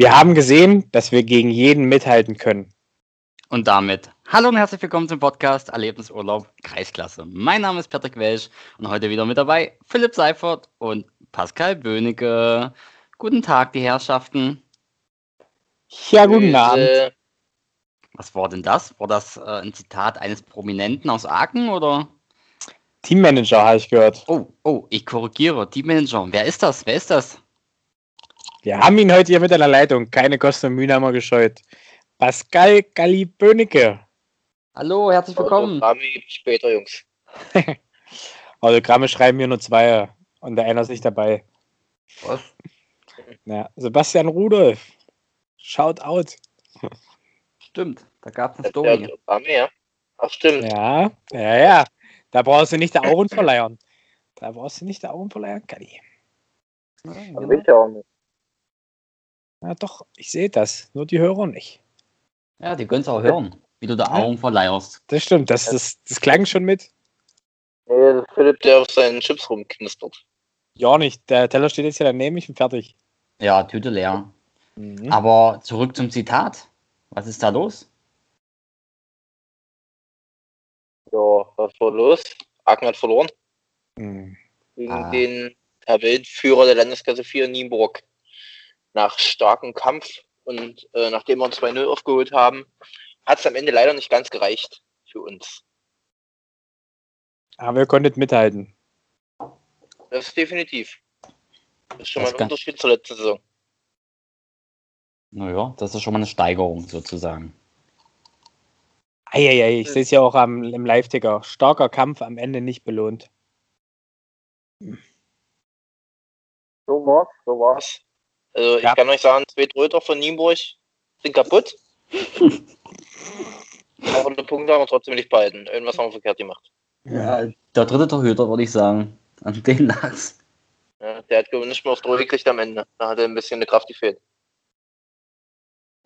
Wir haben gesehen, dass wir gegen jeden mithalten können. Und damit hallo und herzlich willkommen zum Podcast Erlebnisurlaub Kreisklasse. Mein Name ist Patrick Welsch und heute wieder mit dabei Philipp Seifert und Pascal Böhnecke. Guten Tag, die Herrschaften. Ja, guten Abend. Was war denn das? War das äh, ein Zitat eines Prominenten aus Aachen oder? Teammanager habe ich gehört. Oh, oh, ich korrigiere. Teammanager. Wer ist das? Wer ist das? Wir haben ihn heute hier mit einer Leitung. Keine Kosten und Mühen haben wir gescheut. Pascal Galli-Böhnecke. Hallo, herzlich willkommen. Autogramme später, Jungs. Autogramme schreiben hier nur zwei und der einer ist nicht dabei. Was? Ja, Sebastian Rudolf. Shout out. Stimmt, da gab es eine Ja, Story. Autogramme, ja. Ach, stimmt. Ja, ja, ja. Da brauchst du nicht der Augen verleihen. Da brauchst du nicht der Augen verleihen, will ich ja auch nicht. Ja, doch, ich sehe das. Nur die Hörer nicht. Ja, die können es auch hören, wie du da Augen verleierst. Das stimmt, das, das, das klang schon mit. Ist Philipp, der auf seinen Chips rumknistert. Ja, nicht. Der Teller steht jetzt hier daneben, ich bin fertig. Ja, Tüte leer. Mhm. Aber zurück zum Zitat. Was ist da los? Ja, was war los? Aachen hat verloren Mhm. gegen Ah. den Tabellenführer der Landesklasse 4 Nienburg. Nach starkem Kampf und äh, nachdem wir 2-0 aufgeholt haben, hat es am Ende leider nicht ganz gereicht für uns. Aber ihr konntet mithalten. Das ist definitiv. Das ist schon Das mal ein Unterschied zur letzten Saison. Naja, das ist schon mal eine Steigerung sozusagen. Eieiei, ich sehe es ja auch am, im Live-Ticker. Starker Kampf am Ende nicht belohnt. So war's, so war's. Also Ja. ich kann euch sagen, zwei Tröter von Nienburg sind kaputt. Aber die Punkte haben wir trotzdem nicht behalten. Irgendwas haben wir verkehrt gemacht. Ja, der dritte Torhüter, würde ich sagen. An den lag's. Ja, der hat nicht mehr aufs Tor gekriegt am Ende. Da hat er ein bisschen eine Kraft gefehlt.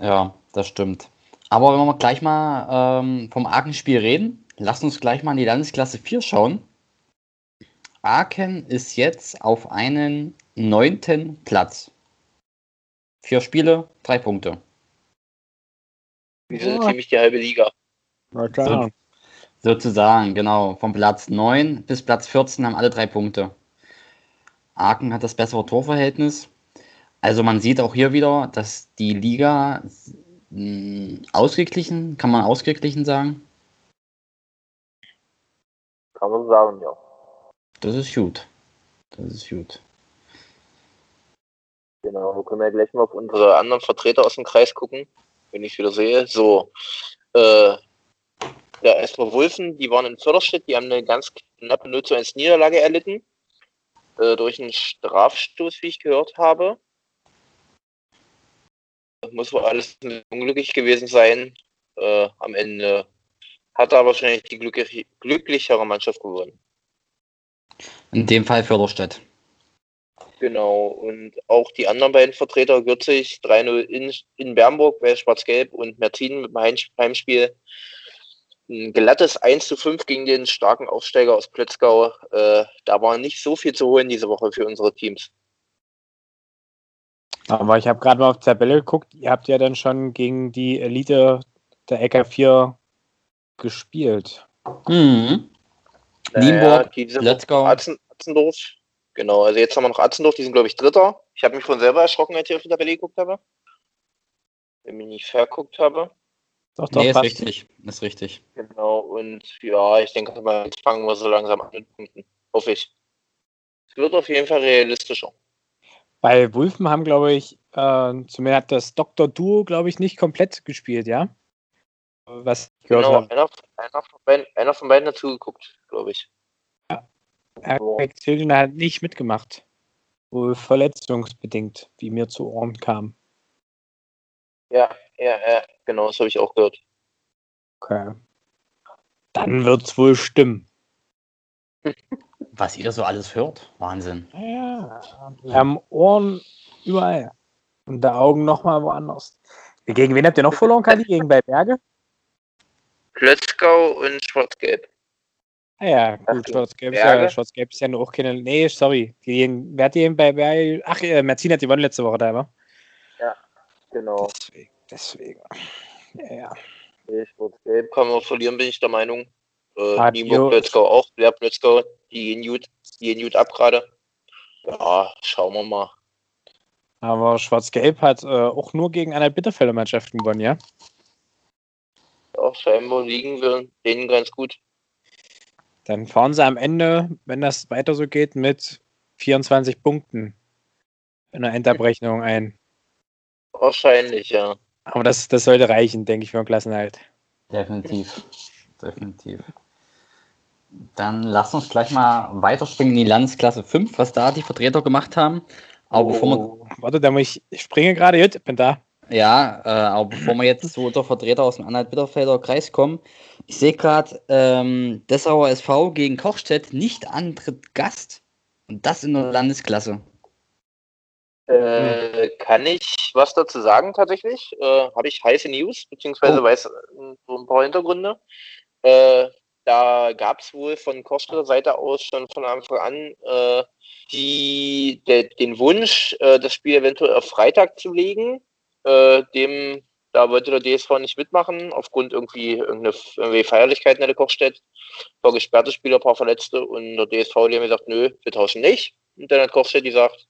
Ja, das stimmt. Aber wenn wir gleich mal ähm, vom Aachen-Spiel reden, lasst uns gleich mal in die Landesklasse 4 schauen. Aachen ist jetzt auf einen neunten Platz. Vier Spiele, drei Punkte. Wir sind Ja. ziemlich die halbe Liga. Na klar. Sozusagen, genau. Vom Platz 9 bis Platz 14 haben alle drei Punkte. Aachen hat das bessere Torverhältnis. Also man sieht auch hier wieder, dass die Liga mh, ausgeglichen, kann man ausgeglichen sagen. Kann man sagen, ja. Das ist gut. Das ist gut. Genau, wir können ja gleich mal auf unsere anderen Vertreter aus dem Kreis gucken, wenn ich es wieder sehe. So, äh, der SV Wulfen, die waren in Förderstedt, die haben eine ganz knappe 0 zu 1 Niederlage erlitten. Äh, durch einen Strafstoß, wie ich gehört habe. Muss wohl alles unglücklich gewesen sein. Äh, am Ende hat aber wahrscheinlich die glücklich, glücklichere Mannschaft gewonnen. In dem Fall Förderstedt. Genau, und auch die anderen beiden Vertreter, Gürzig 3-0 in, in Bernburg bei Schwarz-Gelb und Merzin mit dem Heim- Heimspiel. Ein glattes 1 zu 5 gegen den starken Aufsteiger aus Plötzgau. Äh, da war nicht so viel zu holen diese Woche für unsere Teams. Aber ich habe gerade mal auf die Tabelle geguckt. Ihr habt ja dann schon gegen die Elite der LK4 gespielt. Mhm. Nienburg, Plötzgau. Atzen, Atzendorf. Genau, also jetzt haben wir noch Atzendorf, die sind glaube ich Dritter. Ich habe mich von selber erschrocken, als ich auf die Tabelle geguckt habe. Wenn ich nicht verguckt habe. Doch, doch, Nee, ist richtig. Ist richtig. Genau, und ja, ich denke mal, jetzt fangen wir so langsam an mit Punkten. Hoffe ich. Es wird auf jeden Fall realistischer. Bei Wulfen haben, glaube ich, äh, zumindest hat das Dr. Duo, glaube ich, nicht komplett gespielt, ja? Was ich gehört Genau, habe. einer, einer, von beiden, einer von beiden hat zugeguckt, glaube ich. Perfekt Zildner hat nicht mitgemacht. Wohl verletzungsbedingt, wie mir zu Ohren kam. Ja, ja, ja, genau, das habe ich auch gehört. Okay. Dann wird's wohl stimmen. Was ihr so alles hört? Wahnsinn. Ja, wir haben Ohren überall. Und der Augen nochmal woanders. Gegen wen habt ihr noch verloren, Kali? Gegen bei Berge? Plötzgau und Schwarz-Gelb. Ah ja, gut, Schwarz-Gelb ist, ja? Schwarz-Gelb ist ja auch keine. Nee, sorry. Gegen, wer hat die denn bei Berge? Ach, äh, Merzin hat gewonnen letzte Woche da, war? Genau. Deswegen. deswegen. Ja, ja. Nee, Schwarz-Gelb kann man verlieren, bin ich der Meinung. Äh, Hat Nienburg, Jo- Plötzgau auch. Wer Plötzgau, die gehen gut, die gehen gut ab gerade. Ja, schauen wir mal. Aber Schwarz-Gelb hat äh, auch nur gegen eine Bitterfelder Mannschaften gewonnen, ja? Ja, scheinbar liegen wir denen ganz gut. Dann fahren sie am Ende, wenn das weiter so geht, mit 24 Punkten in der Endabrechnung ein. Wahrscheinlich, ja. Aber das, das sollte reichen, denke ich, für den Klassenhalt. Definitiv. Definitiv. Dann lass uns gleich mal weiterspringen in die Landesklasse 5, was da die Vertreter gemacht haben. Aber bevor wir, Oh, warte, da muss ich, ich springe gerade, gut, bin da. Ja, äh, aber bevor wir jetzt zu der Vertreter aus dem Anhalt-Bitterfelder Kreis kommen, ich sehe gerade, ähm, Dessauer SV gegen Kochstedt nicht antritt Gast. Und das in der Landesklasse. Äh, kann ich was dazu sagen tatsächlich? Äh, Habe ich heiße News, beziehungsweise Oh. weiß äh, so ein paar Hintergründe. Äh, da gab es wohl von Kosteler Seite aus schon von Anfang an äh, die, der, den Wunsch, äh, das Spiel eventuell auf Freitag zu legen. Äh, dem, da wollte der DSV nicht mitmachen, aufgrund irgendwie irgendeine Feierlichkeiten in der Kochstedt. Ein paar gesperrte Spieler, ein paar Verletzte und der DSV die haben gesagt, nö, wir tauschen nicht. Und dann hat Kochstedt gesagt,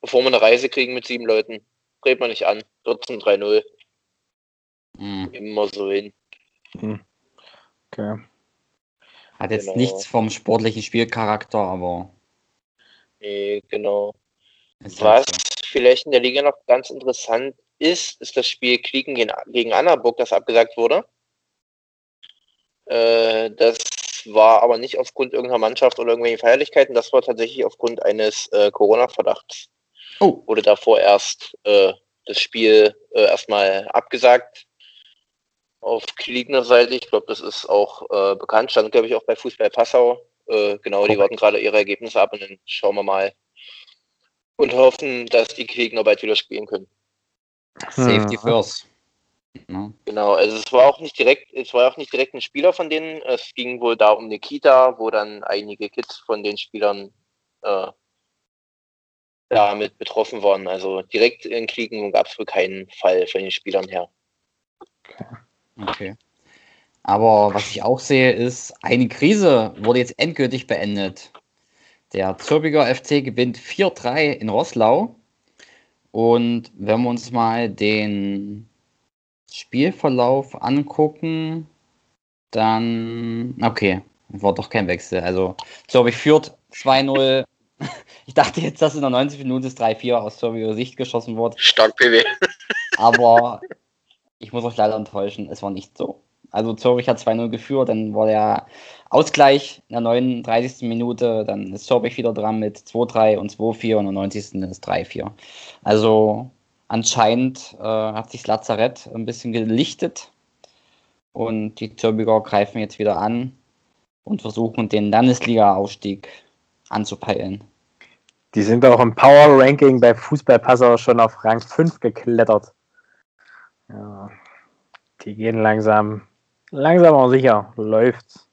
bevor wir eine Reise kriegen mit sieben Leuten. Dreht man nicht an. 14 3-0. Hm. Immer so hin. Okay. Hat jetzt Genau. nichts vom sportlichen Spielcharakter, aber Nee, genau. Was halt so. vielleicht in der Liga noch ganz interessant ist, ist das Spiel Klicken gegen, gegen Annaburg, das abgesagt wurde. Äh, das war aber nicht aufgrund irgendeiner Mannschaft oder irgendwelchen Feierlichkeiten, das war tatsächlich aufgrund eines äh, Corona-Verdachts. Oh, Wurde davor erst äh, das Spiel äh, erstmal abgesagt auf Kliegner Seite. Ich glaube, das ist auch äh, bekannt. Stand, glaube ich, auch bei Fußball Passau. Äh, genau, die Korrekt. warten gerade ihre Ergebnisse ab und dann schauen wir mal und hoffen, dass die Kliegner bald wieder spielen können. Safety first. Ne? Genau, also es war auch nicht direkt, es war auch nicht direkt ein Spieler von denen. Es ging wohl da um eine Kita, wo dann einige Kids von den Spielern äh, damit betroffen waren. Also direkt in Kriegen gab es wohl keinen Fall von den Spielern her. Okay. Aber was ich auch sehe, ist, eine Krise wurde jetzt endgültig beendet. Der Zürbiger FC gewinnt 4-3 in Rosslau. Und wenn wir uns mal den Spielverlauf angucken, dann. Okay, war doch kein Wechsel. Also Zürbich führt 2-0. Ich dachte jetzt, dass in der 90 Minute das 3-4 aus Zürbiger Sicht geschossen wird. Stark PW. Aber ich muss euch leider enttäuschen, es war nicht so. Also Zürich hat 2-0 geführt, dann war der Ausgleich in der 39. Minute, dann ist Zürich wieder dran mit 2-3 und 2-4 und in der 90. ist 3-4. Also anscheinend äh, hat sich das Lazarett ein bisschen gelichtet und die Zürbiger greifen jetzt wieder an und versuchen den Landesliga-Aufstieg anzupeilen. Die sind auch im Power Ranking bei Fußballpasser schon auf Rang 5 geklettert. Ja, die gehen langsam, langsam aber sicher. Läuft's.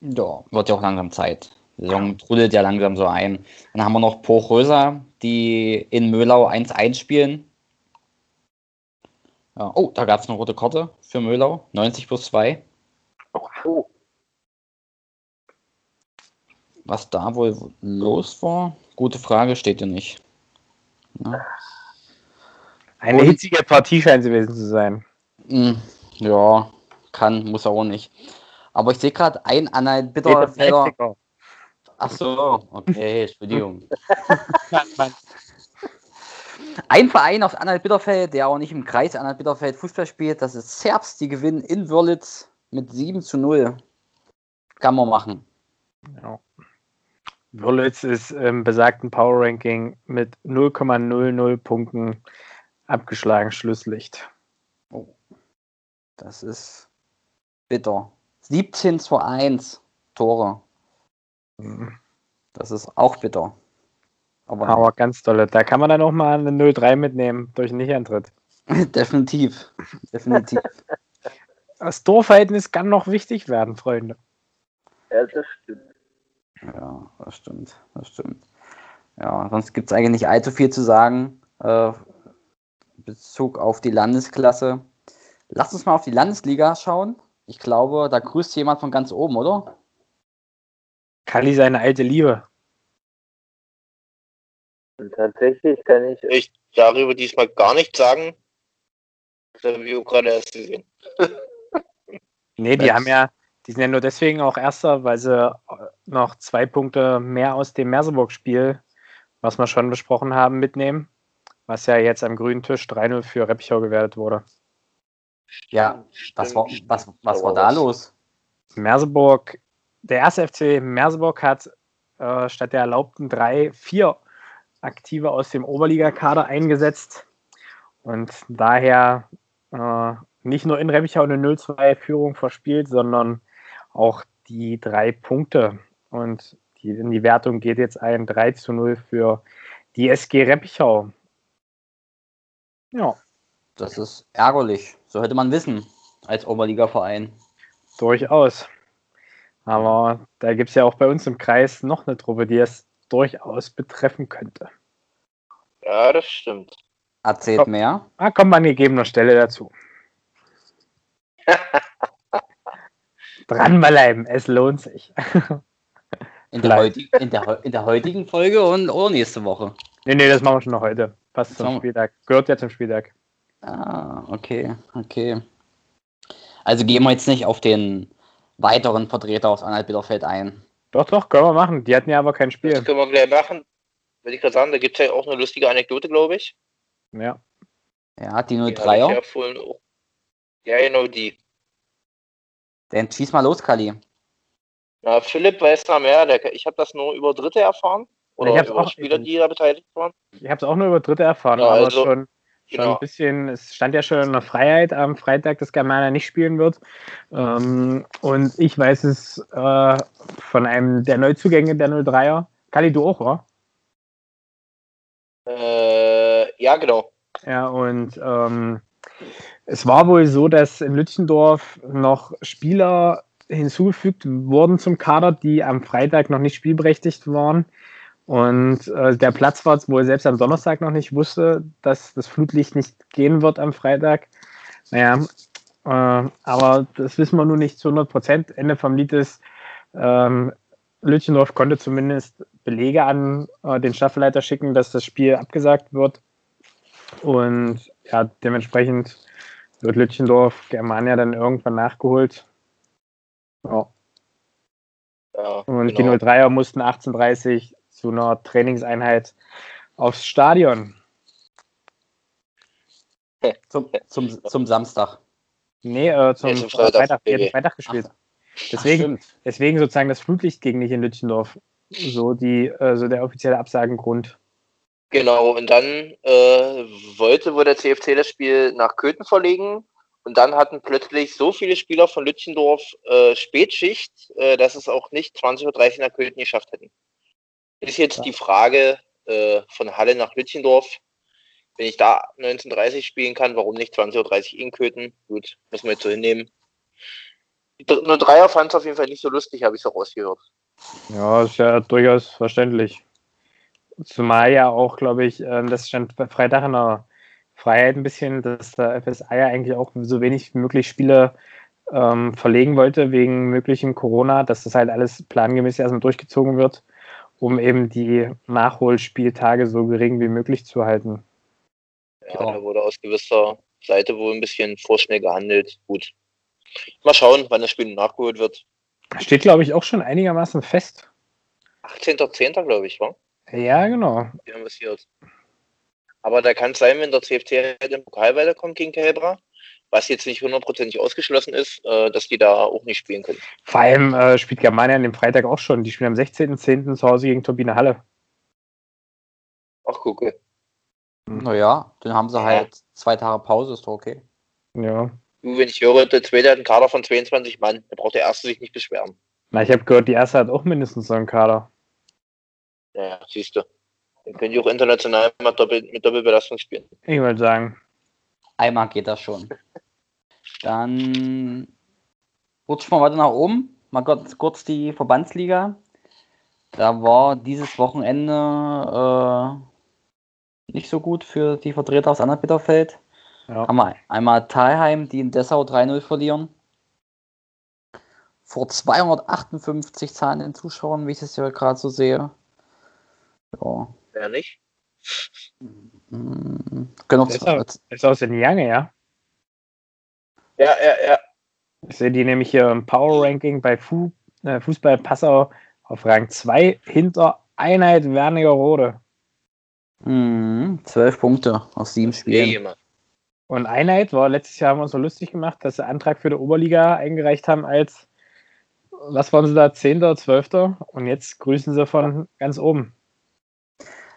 Ja, wird ja auch langsam Zeit. Die Saison trudelt ja langsam so ein. Dann haben wir noch Porösa, die in Möhlau 1-1 spielen. Ja, oh, da gab es eine rote Karte für Möhlau. 90 plus 2. Oh, Was da wohl los war? Gute Frage, steht ja nicht. Ja, Eine Und- hitzige Partie scheint es gewesen zu sein. Hm, ja kann, muss auch nicht. Aber ich sehe gerade ein Anhalt Bitterfelder. Ach so, okay, Entschuldigung. Ein Verein aus Anhalt-Bitterfeld, der auch nicht im Kreis Anhalt-Bitterfeld Fußball spielt, das ist Serbs. Die gewinnen in Wörlitz mit 7 zu 0. Kann man machen. Ja. Wörlitz ist im besagten Power Ranking mit 0,00 Punkten abgeschlagen. Schlusslicht. Oh, das ist bitter. 17 zu 1 Tore. Mhm. Das ist auch bitter. Aber, Aber ganz tolle. Da kann man dann auch mal eine 0-3 mitnehmen durch einen Nicht-Antritt. definitiv. Definitiv. Das Torverhältnis kann noch wichtig werden, Freunde. ja, das stimmt. Ja, das stimmt. Das stimmt. Ja, sonst gibt es eigentlich nicht allzu viel zu sagen. Äh, Bezug auf die Landesklasse. Lass uns mal auf die Landesliga schauen. Ich glaube, da grüßt jemand von ganz oben, oder? Kalli seine alte Liebe. Und tatsächlich kann ich euch darüber diesmal gar nichts sagen. Das habe ich auch gerade erst gesehen. Nee, die haben ja, die sind ja nur deswegen auch Erster, weil sie äh, noch zwei Punkte mehr aus dem Merseburg-Spiel, was wir schon besprochen haben, mitnehmen. Was ja jetzt am grünen Tisch 3-0 für Reppichau gewertet wurde. Ja, was Stimmt, war, stimmt. was, was Da war war da was. los? Merseburg, der erste FC Merseburg hat äh, statt der erlaubten drei, vier Aktive aus dem Oberligakader eingesetzt und daher äh, nicht nur in Reppichau eine 0-2-Führung verspielt, sondern auch die drei Punkte. Und die, in die Wertung geht jetzt ein 3 zu 0 für die SG Reppichau. Ja, Das ist ärgerlich. So hätte man wissen, als Oberliga-Verein. durchaus. Aber da gibt es ja auch bei uns im Kreis noch eine Truppe, die es durchaus betreffen könnte. Ja, das stimmt. Erzählt Komm. mehr. Ah, kommen wir an gegebener Stelle dazu. Dranbleiben, es lohnt sich. In der, Vielleicht. heuti- in, der, in der heutigen Folge und oder nächste Woche. nee, nee, das machen wir schon noch heute. Passt Das zum Spieltag. Gehört ja zum Spieltag. Ah, okay, okay. Also gehen wir jetzt nicht auf den weiteren Vertreter aus Anhalt-Bitterfeld ein. Doch, doch, können wir machen. Die hatten ja aber kein Das Spiel. können wir gleich machen. Würde ich gerade sagen, da gibt es ja auch eine lustige Anekdote, glaube ich. Ja. Ja, die Die habe ich 03er. ja vorhin auch. Ja, genau die. Dann schieß mal los, Kali. Na, Philipp weiß da mehr. Der, ich habe das nur über Dritte erfahren. Oder Ich hab's über auch- Spieler, die da beteiligt waren. Ich habe es auch nur über Dritte erfahren, Ja, aber also, schon genau. ein bisschen, es stand ja schon in der Freiheit am Freitag, dass Germania nicht spielen wird. Ähm, und ich weiß es äh, von einem der Neuzugänge der 03er. Kali, du auch, oder? Äh, ja, genau. Ja, und ähm, es war wohl so, dass in Lütchendorf noch Spieler hinzugefügt wurden zum Kader, die am Freitag noch nicht spielberechtigt waren. Und äh, der Platzwart wohl selbst am Donnerstag noch nicht wusste, dass das Flutlicht nicht gehen wird am Freitag. Naja, äh, aber das wissen wir nun nicht zu 100 Prozent. Ende vom Lied ist, ähm, Lütchendorf konnte zumindest Belege an äh, den Staffelleiter schicken, dass das Spiel abgesagt wird. Und ja, dementsprechend wird Lütchendorf Germania dann irgendwann nachgeholt. Ja. Ja, Und genau. die 03er mussten 18.30 zu einer Trainingseinheit aufs Stadion. Zum, zum, zum Samstag. Nee, äh, zum Nee, zum Freitag. Freitag. Nee. Freitag gespielt. Ach, Deswegen, stimmt. deswegen sozusagen das Flutlicht ging nicht in Lütchendorf. So, die, äh, so der offizielle Absagengrund. Genau, und dann äh, wollte wohl der CFC das Spiel nach Köthen verlegen. Und dann hatten plötzlich so viele Spieler von Lütchendorf äh, Spätschicht, äh, dass es auch nicht 20.30 Uhr nach Köthen geschafft hätten. Ist jetzt Ja. die Frage äh, von Halle nach Lütchendorf. Wenn ich da 19.30 spielen kann, warum nicht 20.30 Uhr in Köthen? Gut, müssen wir jetzt so hinnehmen. Nur Dreier fand es auf jeden Fall nicht so lustig, habe ich so rausgehört. Ja, ist ja durchaus verständlich. Zumal ja auch, glaube ich, ähm, das stand bei Freitag in der Freiheit ein bisschen, dass der FSA ja eigentlich auch so wenig wie möglich Spiele ähm, verlegen wollte wegen möglichem Corona, dass das halt alles plangemäß erstmal durchgezogen wird, um eben die Nachholspieltage so gering wie möglich zu halten. Ja, Ja. da wurde aus gewisser Seite wohl ein bisschen vorschnell gehandelt. Gut. Mal schauen, wann das Spiel nachgeholt wird. Steht, glaube ich, auch schon einigermaßen fest. 18.10. glaube ich, war? Ja, genau. Die haben passiert. Aber da kann es sein, wenn der CFC halt im Pokal weiterkommt gegen Kelbra, was jetzt nicht hundertprozentig ausgeschlossen ist, äh, dass die da auch nicht spielen können. Vor allem äh, spielt Germania an dem Freitag auch schon. Die spielen am 16.10. zu Hause gegen Turbine Halle. Ach, gucke. Naja, dann haben sie Ja. halt zwei Tage Pause, ist doch okay. Ja. Du, wenn ich höre, der zweite hat einen Kader von 22 Mann, dann braucht der erste sich nicht beschweren. Na, ich habe gehört, die erste hat auch mindestens so einen Kader. Naja, siehst du. Dann können die auch international mal doppelt, mit Doppelbelastung spielen. Ich würde sagen. Einmal geht das schon. Dann rutschen wir weiter nach oben. Mal kurz, kurz die Verbandsliga. Da war dieses Wochenende nicht so gut für die Vertreter aus Anna-Bitterfeld. Ja. Wir einmal Thalheim, die in Dessau 3-0 verlieren. Vor 258 zahlenden Zuschauern, wie ich es ja gerade so sehe. Ja. Wer nicht? Können Das ist, das ist aus den Jange, ja. Ja, ja, ja. Ich sehe die nämlich hier im Power Ranking bei Fu äh, Fußball Passau auf Rang 2 hinter Einheit Wernigerode. hm, 12 Punkte aus sieben Spielen. Und Einheit war letztes Jahr haben wir uns so lustig gemacht, dass sie Antrag für die Oberliga eingereicht haben als, was waren sie da, 10., 12. Und jetzt grüßen sie von ganz oben.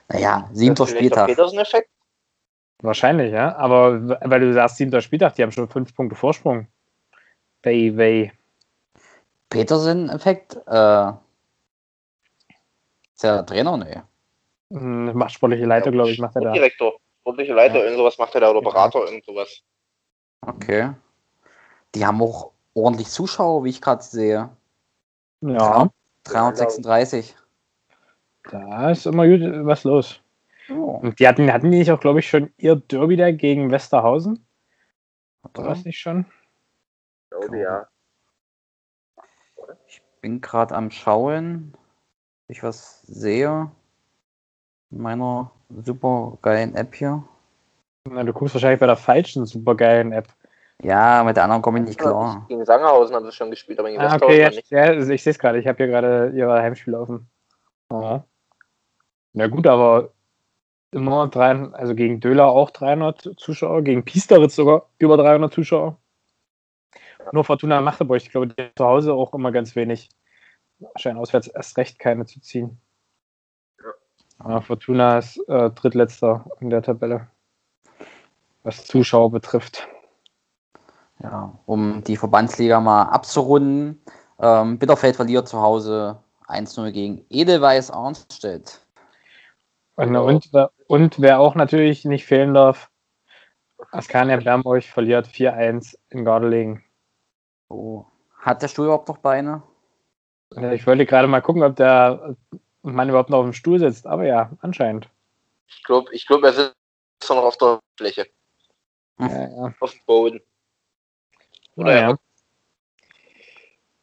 Naja, siebter ist vielleicht der Spieltag. Petersen-Effekt? Wahrscheinlich, ja. Aber weil du sagst, 7. Spieltag, die haben schon 5 Punkte Vorsprung. Baby. Petersen-Effekt? Äh, ist der Trainer? Nee. Hm, Macht sportliche Leiter, glaube ich, macht er da. Direktor. Sportliche Leiter, Ja. irgend sowas macht er da oder Ja. Berater, irgend sowas. Okay. Die haben auch ordentlich Zuschauer, wie ich gerade sehe. Ja, 336. da ist immer gut was los. Oh, Und die hatten, hatten die nicht auch, glaube ich, schon ihr Derby da gegen Westerhausen? War das nicht schon? Ich glaube, ja. Ich bin gerade am Schauen, ob ich was sehe. In meiner super geilen App hier. Na, du guckst wahrscheinlich bei der falschen supergeilen App. Ja, mit der anderen komme ich nicht klar. Gegen Sangerhausen haben sie schon gespielt, aber gegen Ah, Westerhausen okay, ja, nicht. ja, ich sehe es gerade. Ich habe hier gerade ihre Heimspiele offen. Ja. Na gut, aber immer drei, also gegen Döler auch 300 Zuschauer, gegen Piesteritz sogar über 300 Zuschauer. Nur Fortuna Magdeburg, ich glaube, die zu Hause auch immer ganz wenig. Scheint auswärts erst recht keine zu ziehen. Aber Fortuna ist äh, drittletzter in der Tabelle, was Zuschauer betrifft. Ja, um die Verbandsliga mal abzurunden. Ähm, Bitterfeld verliert zu Hause 1-0 gegen Edelweiß Arnstedt. Und, Genau. und, wer- und wer auch natürlich nicht fehlen darf, Askania Bernburg verliert 4-1 in Gardelegen. Oh. Hat der Stuhl überhaupt noch Beine? Ich wollte gerade mal gucken, ob der Mann überhaupt noch auf dem Stuhl sitzt, aber ja, anscheinend. Ich glaube, ich glaub, er sitzt noch auf der Fläche, Hm. Ja, ja. auf dem Boden. Oder Naja.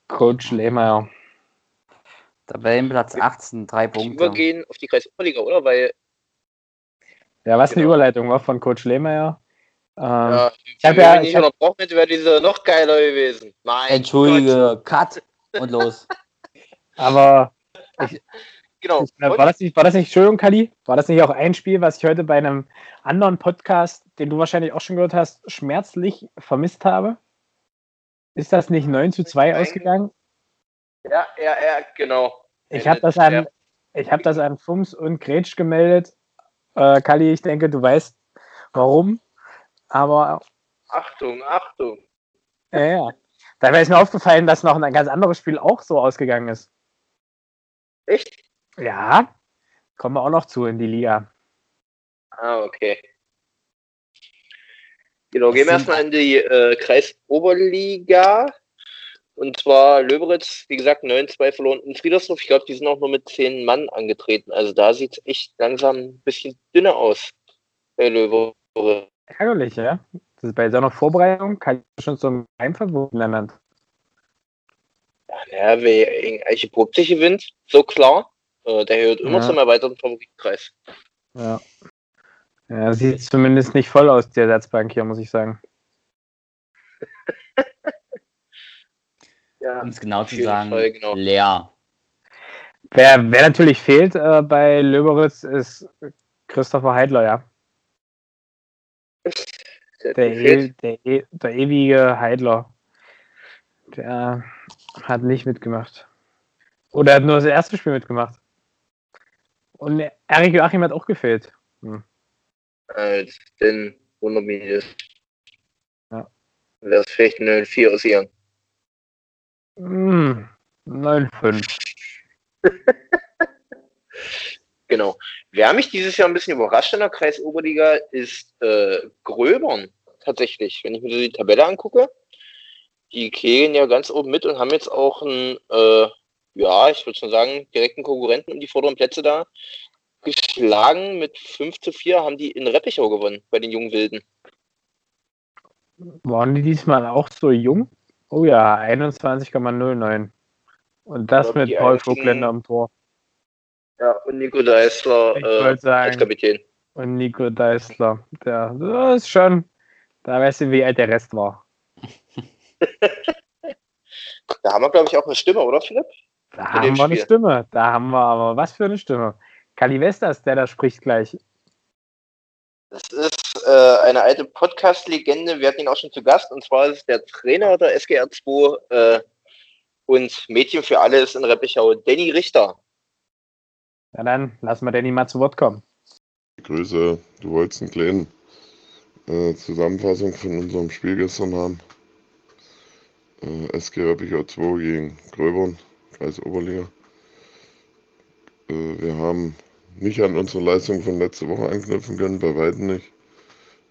Coach Lehmeier. Tabellenplatz 18, drei Ich Punkte. übergehen auf die Kreisoberliga, oder? Weil, Ja, was eine Genau. Überleitung war von Coach Lehmeier. Ähm, ja, ich hab wenn ja- ich nicht ich hab- unterbrochen hätte, wäre diese noch geiler gewesen. Mein Gott. Entschuldige, Cut und los. Aber Genau. war das, nicht, war das nicht, Entschuldigung, Kali, war das nicht auch ein Spiel, was ich heute bei einem anderen Podcast, den du wahrscheinlich auch schon gehört hast, schmerzlich vermisst habe? Ist das nicht 9 zu 2 Nein. ausgegangen? Ja, ja, ja, genau. Ich habe das an, ich habe das an Fums und Gretsch gemeldet. Äh, Kali, ich denke, du weißt warum. Aber Achtung, Achtung. ja, ja. Dabei ist mir aufgefallen, dass noch ein ganz anderes Spiel auch so ausgegangen ist. Echt? Ja, kommen wir auch noch zu in die Liga. Ah, okay. Genau, gehen wir erstmal in die äh, Kreisoberliga. Und zwar Löberitz, wie gesagt, 9-2 verloren in Friedersdorf. Ich glaube, die sind auch nur mit 10 Mann angetreten. Also da sieht es echt langsam ein bisschen dünner aus bei Löberitz. Ärgerlich, ja. Das ist bei so einer Vorbereitung kann ich schon zum Heimverbot lernen. Ja, wer gegen Eiche Probzig gewinnt, so klar. Äh, der gehört immer Ja. zum erweiterten Favoritenkreis. Ja. ja. Sieht zumindest nicht voll aus, die Ersatzbank hier, muss ich sagen. Ja, Um es genau zu sagen, Fall, genau. leer. Wer, wer natürlich fehlt äh, bei Löberitz ist Christopher Heidler, ja. Der, Der, e, der, e, der ewige Heidler. Der hat nicht mitgemacht. Oder hat nur das erste Spiel mitgemacht. Und Erik Joachim hat auch gefehlt. Äh, denn wundert mich nicht. Ja. Wäre es vielleicht eine 4 ausgegangen. Hm, 9-5. Genau. Wer mich dieses Jahr ein bisschen überrascht in der Kreisoberliga ist äh, Gröbern. Tatsächlich. Wenn ich mir so die Tabelle angucke, die kegeln ja ganz oben mit und haben jetzt auch einen, äh, ja, ich würde schon sagen, direkten Konkurrenten um die vorderen Plätze da. geschlagen mit 5 zu 4 haben die in Reppichau gewonnen bei den jungen Wilden. Waren die diesmal auch so jung? Oh ja, 21,09. Und das mit Paul Vogtländer am Tor. Ja, und Nico Deisler äh, sagen, als Kapitän. Und Nico Deisler, der das ist schon, da weißt du, wie alt der Rest war. da haben wir, glaube ich, auch eine Stimme, oder Philipp? Da haben wir eine Stimme. Da haben wir aber was für eine Stimme. Kali Vestas, der da spricht gleich. Das ist äh, eine alte Podcast-Legende. Wir hatten ihn auch schon zu Gast. Und zwar ist der Trainer der SGR 2 äh, und Mädchen für alles in Reppichau, Danny Richter. Na dann, lassen wir Danny mal zu Wort kommen. Grüße, du wolltest einen kleinen äh, Zusammenfassung von unserem Spiel gestern haben. Äh, SG Reppichau 2 gegen Gröbern, Kreis Oberliga. Äh, wir haben nicht an unsere Leistung von letzter Woche anknüpfen können, bei weitem nicht.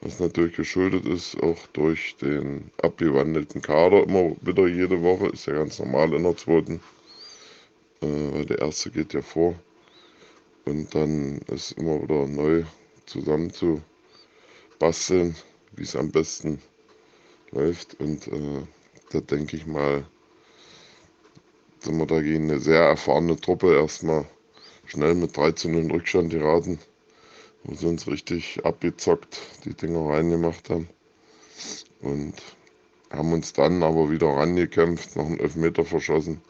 Was natürlich geschuldet ist, auch durch den abgewandelten Kader immer wieder jede Woche, ist ja ganz normal in der zweiten, äh, weil der erste geht ja vor. Und dann ist immer wieder neu zusammen zu basteln, wie es am besten läuft. Und äh, da denke ich mal, sind wir dagegen eine sehr erfahrene Truppe erstmal schnell mit 13 in Rückstand geraten, wo sie uns richtig abgezockt die Dinger reingemacht haben. Und haben uns dann aber wieder rangekämpft, noch einen Elfmeter verschossen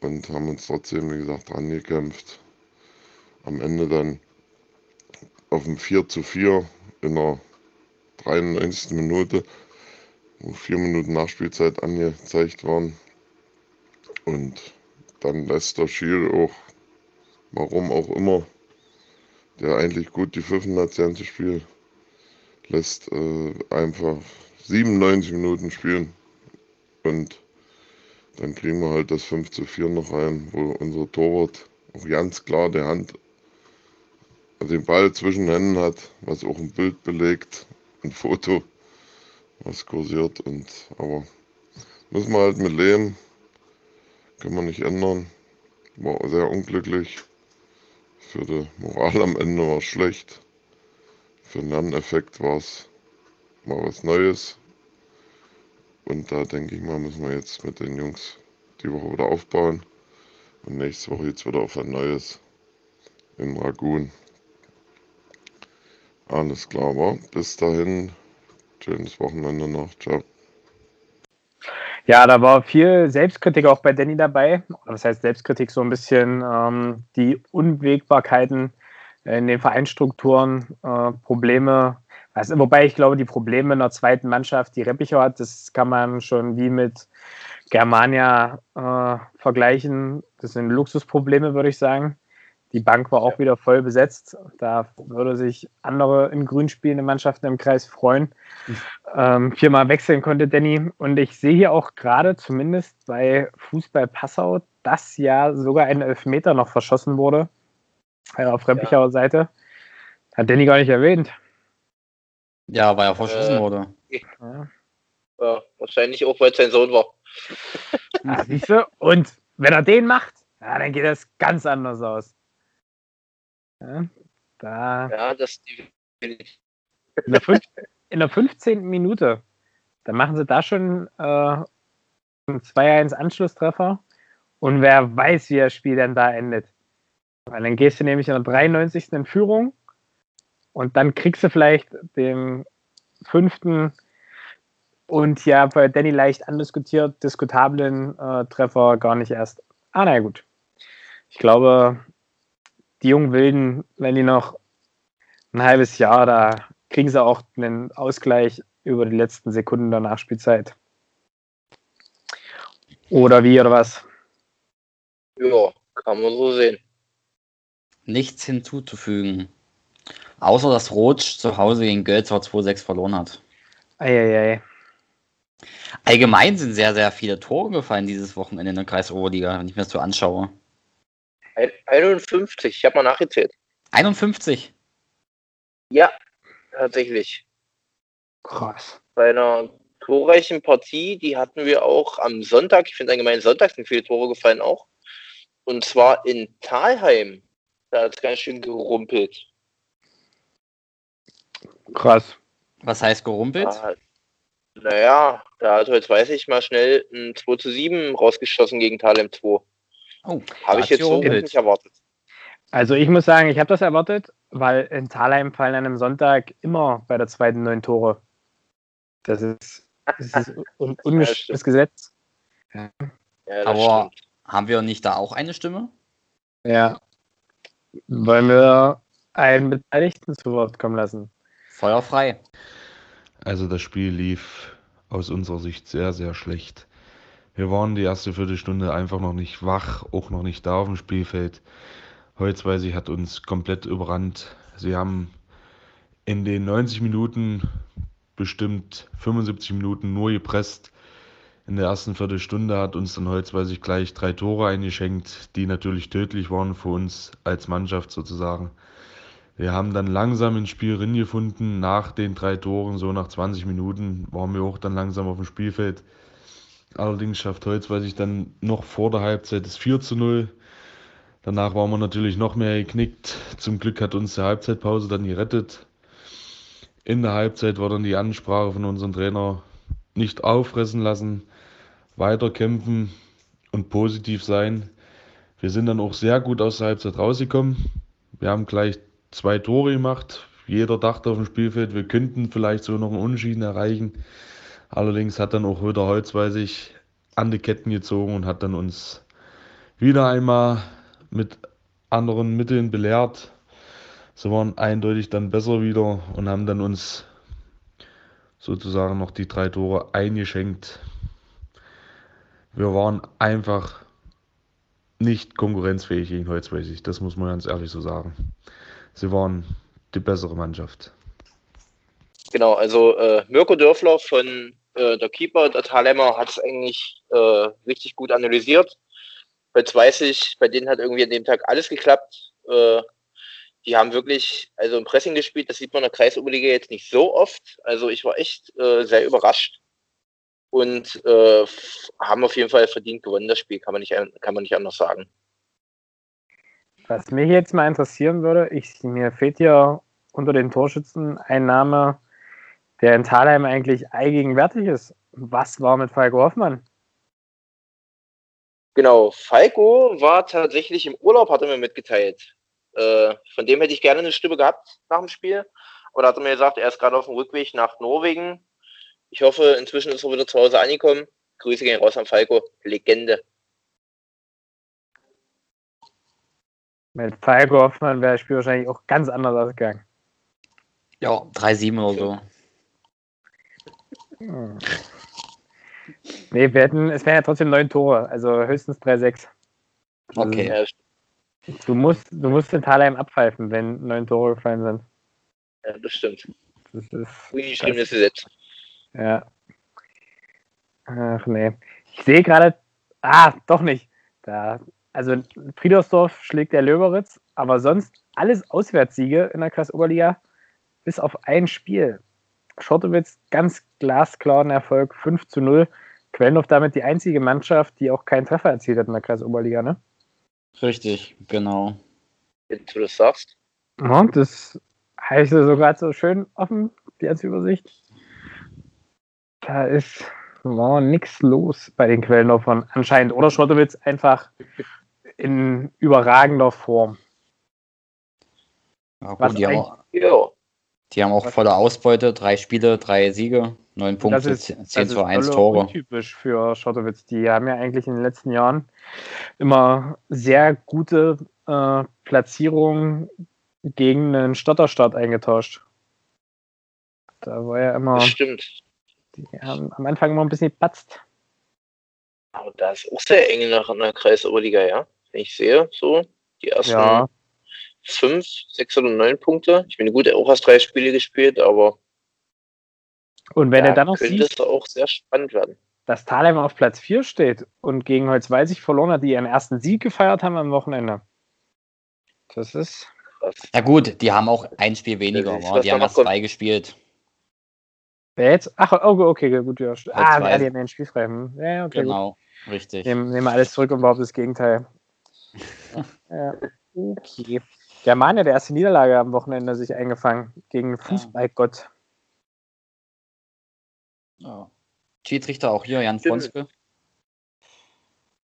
und haben uns trotzdem, wie gesagt, rangekämpft. Am Ende dann auf dem 4 zu 4 in der 93. Minute, wo vier Minuten Nachspielzeit angezeigt waren. Und dann lässt der Schiel auch warum auch immer, der eigentlich gut die pfiffen hat, das ganze Spiel, lässt äh, einfach 97 Minuten spielen. Und dann kriegen wir halt das 5 zu 4 noch rein, wo unser Torwart auch ganz klar der Hand, also den Ball zwischen Händen hat, was auch ein Bild belegt, ein Foto, was kursiert. Und aber müssen wir halt mit leben, können wir nicht ändern, war sehr unglücklich. Für die Moral am Ende war es schlecht. Für den Lerneffekt war es mal was Neues. Und da denke ich mal, müssen wir jetzt mit den Jungs die Woche wieder aufbauen. Und nächste Woche jetzt wieder auf ein neues in Ragun. Alles klar, war. Bis dahin. Schönes Wochenende noch. Ciao. Ja, da war viel Selbstkritik auch bei Danny dabei. Das heißt Selbstkritik so ein bisschen ähm, die Unwägbarkeiten in den Vereinsstrukturen, äh, Probleme. Also, wobei ich glaube, die Probleme in der zweiten Mannschaft, die Reppichau hat, das kann man schon wie mit Germania äh, vergleichen. Das sind Luxusprobleme, würde ich sagen. Die Bank war auch wieder voll besetzt. Da würde sich andere in grün spielende Mannschaften im Kreis freuen. Ähm, viermal wechseln konnte Danny. Und ich sehe hier auch gerade, zumindest bei Fußball Passau, dass ja sogar ein Elfmeter noch verschossen wurde. Äh, auf Reppichauer ja. Seite. Hat Danny gar nicht erwähnt. Ja, weil er verschossen äh, wurde. Ja. ja. wahrscheinlich auch, weil es sein Sohn war. Ja, siehst du? Und wenn er den macht, ja, dann geht das ganz anders aus. Ja, da ja das in der, fünf, in der 15. Minute, da machen sie da schon äh, einen 2-1 Anschlusstreffer und wer weiß, wie das Spiel dann da endet. Weil dann gehst du nämlich in der 93. in Führung und dann kriegst du vielleicht den fünften und ja, bei Danny leicht andiskutiert, diskutablen äh, Treffer gar nicht erst. Ah, naja, gut. Ich glaube, die jungen Wilden, wenn die noch ein halbes Jahr, da kriegen sie auch einen Ausgleich über die letzten Sekunden der Nachspielzeit. Oder wie, oder was? Ja, kann man so sehen. Nichts hinzuzufügen. Außer dass Rotsch zu Hause gegen Gölzer 2-6 verloren hat. Eieiei. Allgemein sind sehr, sehr viele Tore gefallen dieses Wochenende in der Kreisoberliga, wenn ich mir das so anschaue. 51, ich habe mal nachgezählt. 51? Ja, tatsächlich. Krass. Bei einer torreichen Partie, die hatten wir auch am Sonntag. Ich finde allgemein Sonntag sind viele Tore gefallen auch. Und zwar in Talheim. Da hat es ganz schön gerumpelt. Krass. Was heißt gerumpelt? Ah, naja, da hat heute, weiß ich mal, schnell ein 2 zu 7 rausgeschossen gegen Thalem 2. Oh, Habe ich jetzt so nicht erwartet. Also ich muss sagen, ich habe das erwartet, weil in Thalheim fallen an einem Sonntag immer bei der zweiten neun Tore. Das ist, das ist un ungeschriebenes Gesetz. Ja, das Aber stimmt. haben wir nicht da auch eine Stimme? Ja. Wollen wir einen Beteiligten zu Wort kommen lassen? Feuerfrei. Also das Spiel lief aus unserer Sicht sehr, sehr schlecht. Wir waren die erste Viertelstunde einfach noch nicht wach, auch noch nicht da auf dem Spielfeld. Holzweisig hat uns komplett überrannt. Sie haben in den 90 Minuten bestimmt 75 Minuten nur gepresst. In der ersten Viertelstunde hat uns dann Holzweisig gleich drei Tore eingeschenkt, die natürlich tödlich waren für uns als Mannschaft sozusagen. Wir haben dann langsam ins Spiel gefunden. Nach den drei Toren, so nach 20 Minuten, waren wir auch dann langsam auf dem Spielfeld. Allerdings schafft Holzweisig dann noch vor der Halbzeit das 4 zu 0. Danach waren wir natürlich noch mehr geknickt. Zum Glück hat uns die Halbzeitpause dann gerettet. In der Halbzeit war dann die Ansprache von unserem Trainer nicht auffressen lassen, weiter kämpfen und positiv sein. Wir sind dann auch sehr gut aus der Halbzeit rausgekommen. Wir haben gleich zwei Tore gemacht. Jeder dachte auf dem Spielfeld, wir könnten vielleicht so noch einen Unentschieden erreichen. Allerdings hat dann auch wieder Holzweisig an die Ketten gezogen und hat dann uns wieder einmal mit anderen Mitteln belehrt. Sie waren eindeutig dann besser wieder und haben dann uns sozusagen noch die drei Tore eingeschenkt. Wir waren einfach nicht konkurrenzfähig gegen Holzweisig, das muss man ganz ehrlich so sagen. Sie waren die bessere Mannschaft. Genau, also äh, Mirko Dörfler von äh, der Keeper, der Thalheimer, hat es eigentlich äh, richtig gut analysiert. Weiß ich, bei denen hat irgendwie an dem Tag alles geklappt. Äh, die haben wirklich, also im Pressing gespielt, das sieht man in der Kreisoberliga jetzt nicht so oft. Also ich war echt äh, sehr überrascht und äh, haben auf jeden Fall verdient gewonnen, das Spiel, kann man nicht, an- kann man nicht anders sagen. Was mich jetzt mal interessieren würde, ich, mir fehlt ja unter den Torschützen ein Name, der in Thalheim eigentlich allgegenwärtig ist. Was war mit Falco Hoffmann? Genau, Falco war tatsächlich im Urlaub, hat er mir mitgeteilt. Äh, von dem hätte ich gerne eine Stimme gehabt nach dem Spiel. Oder hat er mir gesagt, er ist gerade auf dem Rückweg nach Norwegen. Ich hoffe, inzwischen ist er wieder zu Hause angekommen. Grüße gehen raus an Falco. Legende. Mit Falco Hoffmann wäre das Spiel wahrscheinlich auch ganz anders ausgegangen. Ja, 3-7 oder so. Hm. Nee, wir hätten, es wären ja trotzdem neun Tore, also höchstens 3-6. Okay. Ja, Du musst, du musst in Thalheim abpfeifen, wenn neun Tore gefallen sind. ja, das stimmt. Das ist, Ungeschriebenes Gesetz. ja. Ach nee. Ich sehe gerade, ah, doch nicht. Da, also Friedersdorf schlägt der Löberitz, aber sonst alles Auswärtssiege in der Klasse Oberliga, bis auf ein Spiel. Schottowitz ganz glasklar ein Erfolg, 5 zu 0. Quellendorf damit die einzige Mannschaft, die auch keinen Treffer erzielt hat in der Klasse Oberliga, ne? Richtig, genau. Jetzt, wo du das sagst. Ja, das habe ich so gerade so schön offen, die als Übersicht. Da ist war nichts los bei den Quellendorfern anscheinend. Oder Schottowitz einfach in überragender Form. Ja, Was gut, die, haben, Ja, die haben auch volle Ausbeute, drei Spiele, drei Siege, neun Punkte, ist- 10 Das zu 1 dolle Tore. untypisch für Schottowitz. Die haben ja eigentlich in den letzten Jahren immer sehr gute äh, Platzierungen gegen einen Stotterstart eingetauscht. Da war ja immer, das stimmt. die haben am Anfang immer ein bisschen gepatzt. Aber da ist auch sehr eng nach einer Kreisoberliga, ja. Wenn ich sehe, so, die ersten Ja, fünf, sechs oder neun Punkte. Ich bin gut, auch erst drei Spiele gespielt, aber und wenn ja, er dann noch könnte sieht, es auch sehr spannend werden. dass Thalheim auf Platz 4 steht und gegen Holzweisig verloren hat, die ihren ersten Sieg gefeiert haben am Wochenende. Das ist. Ja gut, die haben auch ein Spiel weniger, wa? was die haben erst zwei gespielt. Wer jetzt? Ach, oh, okay, gut, ja. Ah, ja, Holzweisig. die haben ja ein Spiel frei. Hm. Ja, ja, okay, gut. Genau, richtig. Nehmen, nehmen wir alles zurück und behaupten das Gegenteil. ja, okay. Germania, der erste Niederlage am Wochenende sich eingefangen gegen Fußballgott. Ja. Schiedsrichter auch hier, Jan. Fronske.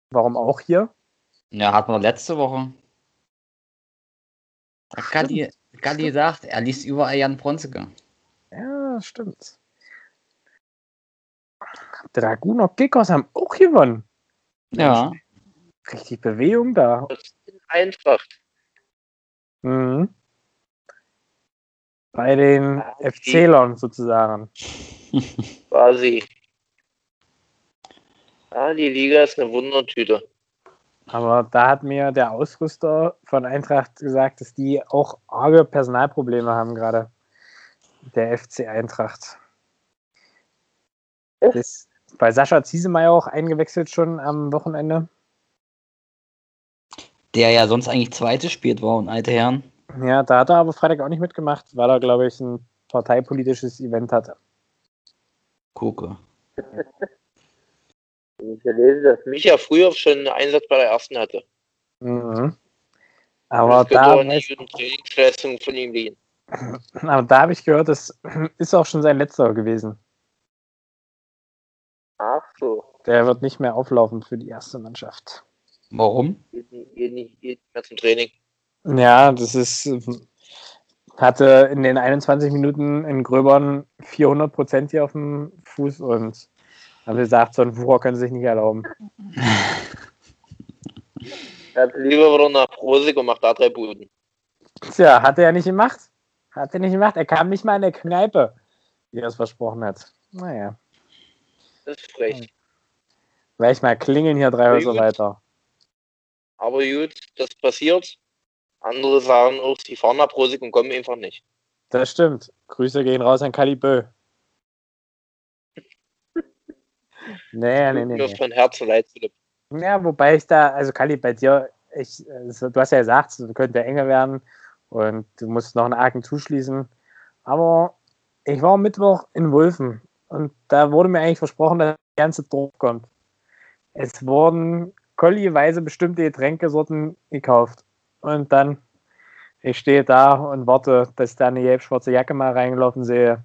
Warum auch hier? Ja, hatten wir letzte Woche. Da Galli, Galli sagt, er liest überall Jan Fronske. Ja, stimmt. Draguner Kickers haben auch gewonnen. Ja. Richtig Bewegung da. Eintracht. Mhm. Bei den Ah, okay. FClern sozusagen. Quasi. Ja, die Liga ist eine Wundertüte. Aber da hat mir der Ausrüster von Eintracht gesagt, dass die auch arge Personalprobleme haben gerade. Der FC Eintracht. Ist bei Sascha Ziesemeyer auch eingewechselt schon am Wochenende. Der ja sonst eigentlich zweite spielt war und alte Herren. Ja, da hat er aber Freitag auch nicht mitgemacht, weil er, glaube ich, ein parteipolitisches Event hatte. Gucke. Ich lese, dass Micha früher schon einen Einsatz bei der ersten hatte. Mhm. Aber da, weiß- gute Trainingsleistung von ihm liegen. aber da habe ich gehört, das ist auch schon sein letzter gewesen. Ach so. Der wird nicht mehr auflaufen für die erste Mannschaft. Warum? Geht nicht, geht nicht, geht nicht mehr zum Training. Ja, das ist. Hatte in den 21 Minuten in Gröbern 400 Prozent hier auf dem Fuß und habe gesagt, so einen Wucher können sie sich nicht erlauben. Er hat lieber wieder nach Prosig und macht da drei Buden. Tja, hat er ja nicht gemacht. Hat er nicht gemacht. Er kam nicht mal in der Kneipe, wie er es versprochen hat. Naja, Das ist frech. gleich mal klingeln hier drei Häuser gut. weiter. Aber gut, das passiert. Andere sagen auch, sie fahren nach Prosig und kommen einfach nicht. Das stimmt. Grüße gehen raus an Kalibö. Nee, nee, nee, Nur nee. von Herzen leid, Philipp. Ja, wobei ich da, also Kali, bei dir, ich, also, du hast ja gesagt, es könnte enger werden und du musst noch einen Haken zuschließen. Aber ich war am Mittwoch in Wulfen und da wurde mir eigentlich versprochen, dass der ganze Druck kommt. Es wurden kolliweise bestimmte Getränkesorten gekauft. Und dann, ich stehe da und warte, dass ich da eine gelb-schwarze Jacke mal reingelaufen sehe.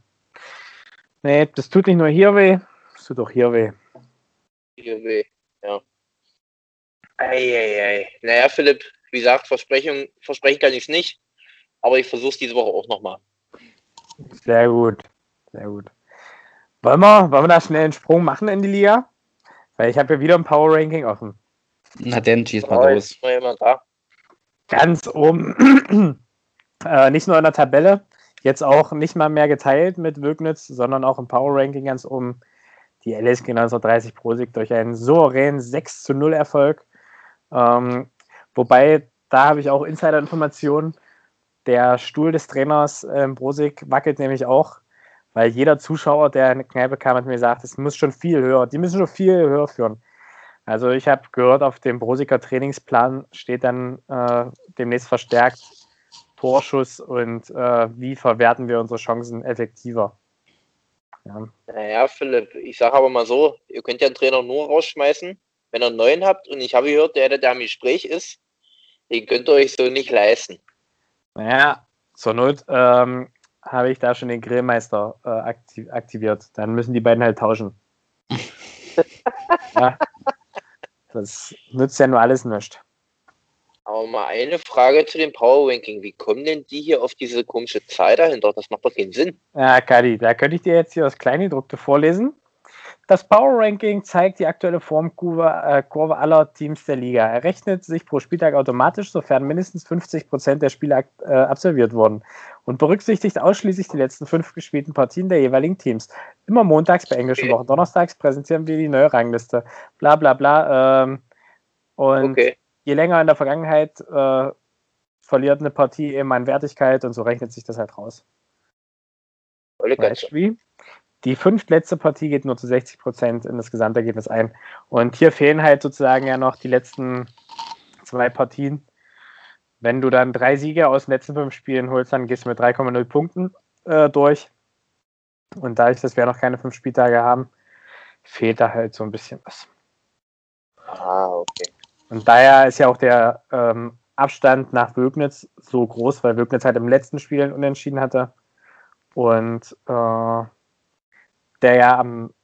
Nee, das tut nicht nur hier weh, das tut auch hier weh. Hier weh. Ja. Eieiei. Naja, Philipp, wie gesagt, Versprechung, versprechen kann ich es nicht. Aber ich versuche es diese Woche auch nochmal. Sehr gut, sehr gut. Wollen wir, wollen wir da schnell einen Sprung machen in die Liga? Weil ich habe ja wieder ein Power Ranking offen. Na denn, schieß Oh, mal jetzt los. Ganz oben, äh, nicht nur in der Tabelle, jetzt auch nicht mal mehr geteilt mit Wögnitz, sondern auch im Power Ranking ganz oben. Die LSG 1930 Pro Sieg durch einen souveränen 6 zu 0 Erfolg. Ähm, wobei, da habe ich auch Insider-Informationen. Der Stuhl des Trainers ähm, Brosig wackelt nämlich auch, weil jeder Zuschauer, der in die Kneipe kam, hat mir gesagt, es muss schon viel höher, die müssen schon viel höher führen. Also ich habe gehört, auf dem Brosiker Trainingsplan steht dann äh, demnächst verstärkt Torschuss und äh, wie verwerten wir unsere Chancen effektiver. Ja. Naja, Philipp, ich sage aber mal so, ihr könnt ja einen Trainer nur rausschmeißen, wenn ihr einen neuen habt. Und ich habe gehört, der, der da im Gespräch ist, den könnt ihr euch so nicht leisten. Naja, zur Not ähm, habe ich da schon den Grillmeister äh, aktiv aktiviert. Dann müssen die beiden halt tauschen. ja. Das nützt ja nur alles nichts. Aber mal eine Frage zu dem Power Ranking. Wie kommen denn die hier auf diese komische Zahl dahinter? Das macht doch keinen Sinn. Ja, Kadi, da könnte ich dir jetzt hier das Kleingedruckte vorlesen. Das Power Ranking zeigt die aktuelle Formkurve äh, Kurve aller Teams der Liga. Er rechnet sich pro Spieltag automatisch, sofern mindestens 50 Prozent der Spiele äh, absolviert wurden und berücksichtigt ausschließlich die letzten fünf gespielten Partien der jeweiligen Teams. Immer montags bei englischen. Wochen. Donnerstags präsentieren wir die neue Rangliste. Bla bla bla. Ähm, und Okay. je länger in der Vergangenheit äh, verliert eine Partie eben an Wertigkeit und so rechnet sich das halt raus. Die fünftletzte Partie geht nur zu 60 Prozent in das Gesamtergebnis ein. Und hier fehlen halt sozusagen ja noch die letzten zwei Partien. Wenn du dann drei Siege aus den letzten fünf Spielen holst, dann gehst du mit 3,0 Punkten äh, durch. Und dadurch, dass wir noch keine fünf Spieltage haben, fehlt da halt so ein bisschen was. Ah, okay. Und daher ist ja auch der ähm, Abstand nach Wögnitz so groß, weil Wögnitz halt im letzten Spiel Unentschieden hatte. Und äh, der ja am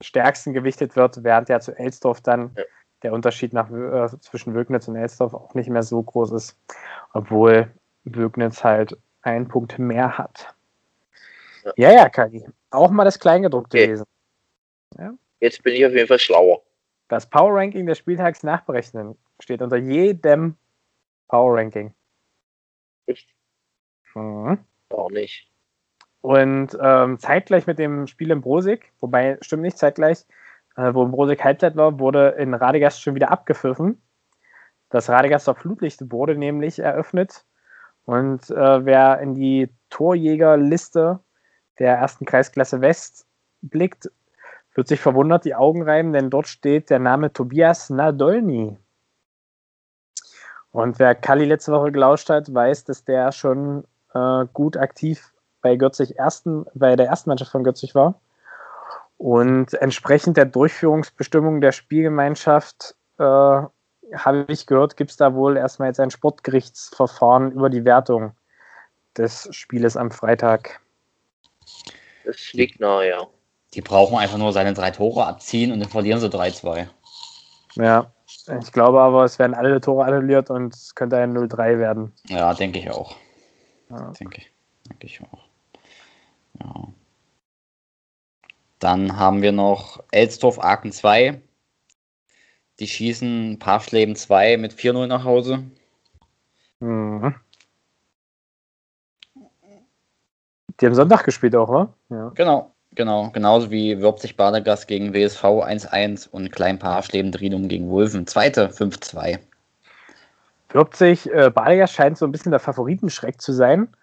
stärksten gewichtet wird, während ja zu Elsdorf dann ja. Der Unterschied nach, äh, zwischen Wögnitz und Elsdorf auch nicht mehr so groß ist, obwohl Wögnitz halt einen Punkt mehr hat. Ja, ja, ja Kagi. Auch mal das Kleingedruckte okay. lesen. Ja? Jetzt bin ich auf jeden Fall schlauer. Das Power Ranking des Spieltags nachberechnen steht unter jedem Power Ranking. Echt? Mhm. Auch nicht. Und ähm, zeitgleich mit dem Spiel in Brosig, wobei stimmt nicht zeitgleich, äh, wo Brosig Halbzeit war, wurde in Radegast schon wieder abgepfiffen. Das Radegaster Flutlicht wurde nämlich eröffnet. Und äh, wer in die Torjägerliste der ersten Kreisklasse West blickt, wird sich verwundert die Augen reiben, denn dort steht der Name Tobias Nadolny. Und wer Kali letzte Woche gelauscht hat, weiß, dass der schon äh, gut aktiv bei Gürzig ersten, bei der ersten Mannschaft von Gürzig war. Und entsprechend der Durchführungsbestimmung der Spielgemeinschaft äh, habe ich gehört, gibt es da wohl erstmal jetzt ein Sportgerichtsverfahren über die Wertung des Spieles am Freitag. Das liegt nahe, ja. Die brauchen einfach nur seine drei Tore abziehen und dann verlieren sie 3-2. Ja, ich glaube aber, es werden alle Tore annulliert und es könnte ein 0-3 werden. Ja, denke ich auch. Ja. Denke ich. Denke ich auch. Ja. Dann haben wir noch Elsdorf Aachen 2. Die schießen Parschleben 2 mit 4-0 nach Hause. Mhm. Die haben Sonntag gespielt auch, oder? Ja. Genau, genau. Genauso wie Würzig Badegast gegen WSV 1-1 und Klein Parschleben Drinum gegen Wulfen. Zweite 5-2. Würzig, äh, Badegast scheint so ein bisschen der Favoritenschreck zu sein.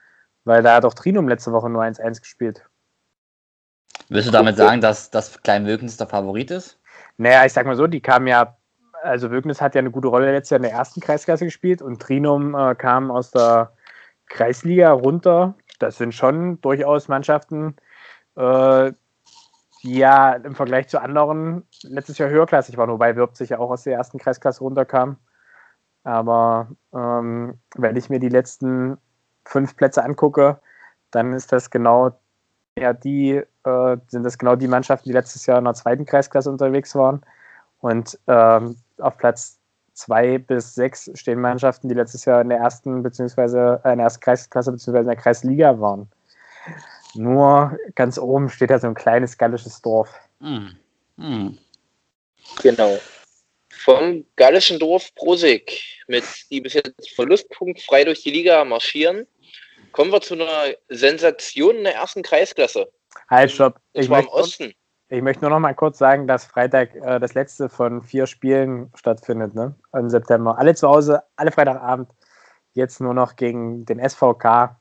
Weil da hat auch Trinum letzte Woche nur 1-1 gespielt. Willst du damit sagen, dass das Klein Wögnis der Favorit ist? Naja, ich sag mal so, die kamen ja, also Wögnis hat ja eine gute Rolle letztes Jahr in der ersten Kreisklasse gespielt und Trinum äh, kam aus der Kreisliga runter. Das sind schon durchaus Mannschaften, äh, die ja im Vergleich zu anderen letztes Jahr höherklassig waren, wobei Wirb sich ja auch aus der ersten Kreisklasse runterkam. Aber ähm, wenn ich mir die letzten fünf Plätze angucke, dann ist das genau ja die äh, sind das genau die Mannschaften, die letztes Jahr in der zweiten Kreisklasse unterwegs waren. Und ähm, auf Platz zwei bis sechs stehen Mannschaften, die letztes Jahr in der ersten beziehungsweise äh, in der ersten Kreisklasse beziehungsweise in der Kreisliga waren. Nur ganz oben steht da so ein kleines gallisches Dorf. Mm. Mm. Genau. Vom gallischen Dorf Prosig, mit die bis jetzt verlustpunktfrei durch die Liga marschieren, Kommen wir zu einer Sensation in der ersten Kreisklasse. Halt, stopp. Ich war im Osten. Ich möchte nur noch mal kurz sagen, dass Freitag äh, das letzte von vier Spielen stattfindet, ne? Im September. Alle zu Hause, alle Freitagabend. Jetzt nur noch gegen den SVK.